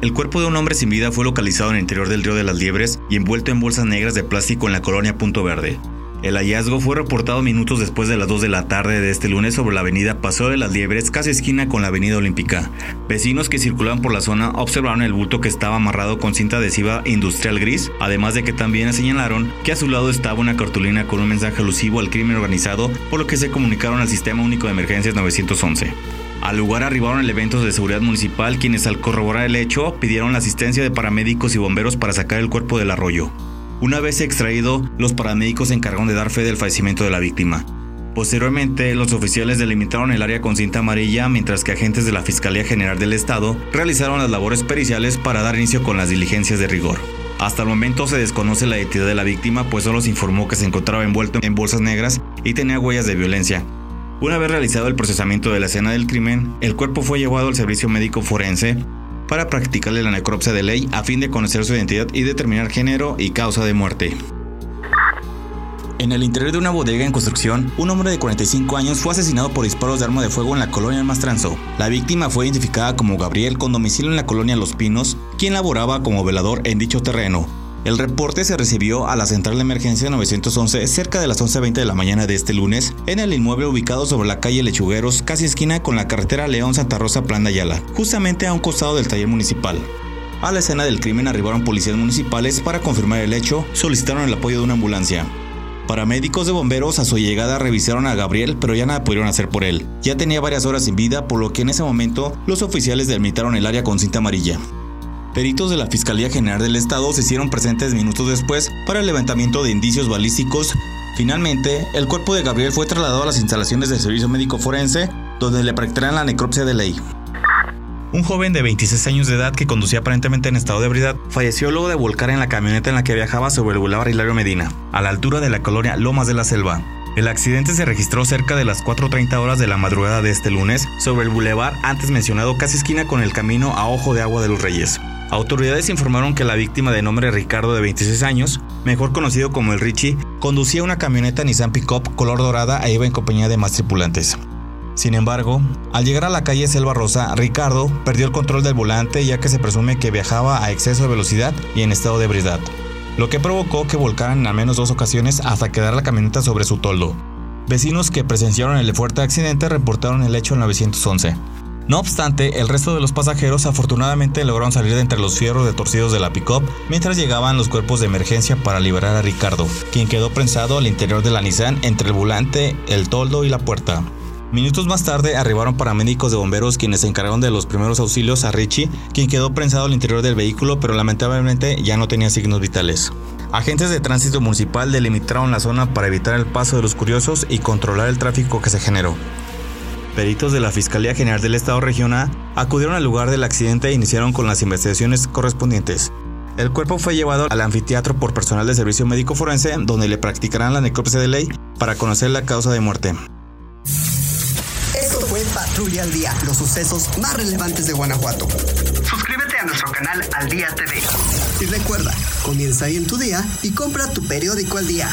El cuerpo de un hombre sin vida fue localizado en el interior del río de las Liebres y envuelto en bolsas negras de plástico en la colonia Punto Verde. El hallazgo fue reportado minutos después de las 2 de la tarde de este lunes sobre la avenida Paseo de las Liebres, casi esquina con la avenida Olímpica. Vecinos que circulaban por la zona observaron el bulto que estaba amarrado con cinta adhesiva industrial gris, además de que también señalaron que a su lado estaba una cartulina con un mensaje alusivo al crimen organizado, por lo que se comunicaron al Sistema Único de Emergencias 911. Al lugar arribaron elementos de seguridad municipal quienes al corroborar el hecho pidieron la asistencia de paramédicos y bomberos para sacar el cuerpo del arroyo. Una vez extraído, los paramédicos se encargaron de dar fe del fallecimiento de la víctima. Posteriormente, los oficiales delimitaron el área con cinta amarilla mientras que agentes de la Fiscalía General del Estado realizaron las labores periciales para dar inicio con las diligencias de rigor. Hasta el momento se desconoce la identidad de la víctima, pues solo se informó que se encontraba envuelto en bolsas negras y tenía huellas de violencia. Una vez realizado el procesamiento de la escena del crimen, el cuerpo fue llevado al servicio médico forense para practicarle la necropsia de ley a fin de conocer su identidad y determinar género y causa de muerte. En el interior de una bodega en construcción, un hombre de 45 años fue asesinado por disparos de arma de fuego en la colonia Mastranzo. La víctima fue identificada como Gabriel con domicilio en la colonia Los Pinos, quien laboraba como velador en dicho terreno. El reporte se recibió a la central de emergencia 911 cerca de las 11.20 de la mañana de este lunes en el inmueble ubicado sobre la calle Lechugueros, casi esquina con la carretera León Santa Rosa Plan de Ayala, justamente a un costado del taller municipal. A la escena del crimen arribaron policías municipales para confirmar el hecho, solicitaron el apoyo de una ambulancia. Paramédicos de bomberos a su llegada revisaron a Gabriel, pero ya nada pudieron hacer por él. Ya tenía varias horas sin vida, por lo que en ese momento los oficiales delimitaron el área con cinta amarilla. Peritos de la Fiscalía General del Estado se hicieron presentes minutos después para el levantamiento de indicios balísticos. Finalmente, el cuerpo de Gabriel fue trasladado a las instalaciones del Servicio Médico Forense, donde le practicarán la necropsia de ley. Un joven de 26 años de edad que conducía aparentemente en estado de ebriedad falleció luego de volcar en la camioneta en la que viajaba sobre el Boulevard Hilario Medina, a la altura de la colonia Lomas de la Selva. El accidente se registró cerca de las 4.30 horas de la madrugada de este lunes sobre el bulevar antes mencionado casi esquina con el camino a Ojo de Agua de los Reyes. Autoridades informaron que la víctima de nombre Ricardo de 26 años, mejor conocido como el Richie, conducía una camioneta Nissan Pickup color dorada e iba en compañía de más tripulantes. Sin embargo, al llegar a la calle Selva Rosa, Ricardo perdió el control del volante ya que se presume que viajaba a exceso de velocidad y en estado de ebriedad, lo que provocó que volcaran en al menos dos ocasiones hasta quedar la camioneta sobre su toldo. Vecinos que presenciaron el fuerte accidente reportaron el hecho en 911. No obstante, el resto de los pasajeros afortunadamente lograron salir de entre los fierros de torcidos de la pick-up mientras llegaban los cuerpos de emergencia para liberar a Ricardo, quien quedó prensado al interior de la Nissan entre el volante, el toldo y la puerta. Minutos más tarde arribaron paramédicos de bomberos quienes se encargaron de los primeros auxilios a Richie, quien quedó prensado al interior del vehículo pero lamentablemente ya no tenía signos vitales. Agentes de tránsito municipal delimitaron la zona para evitar el paso de los curiosos y controlar el tráfico que se generó. Peritos de la Fiscalía General del Estado Regional acudieron al lugar del accidente e iniciaron con las investigaciones correspondientes. El cuerpo fue llevado al anfiteatro por personal de servicio médico forense, donde le practicarán la necropsia de ley para conocer la causa de muerte. Esto fue Patrulla al Día, los sucesos más relevantes de Guanajuato. Suscríbete a nuestro canal Al Día TV. Y recuerda, comienza ahí en tu día y compra tu periódico al día.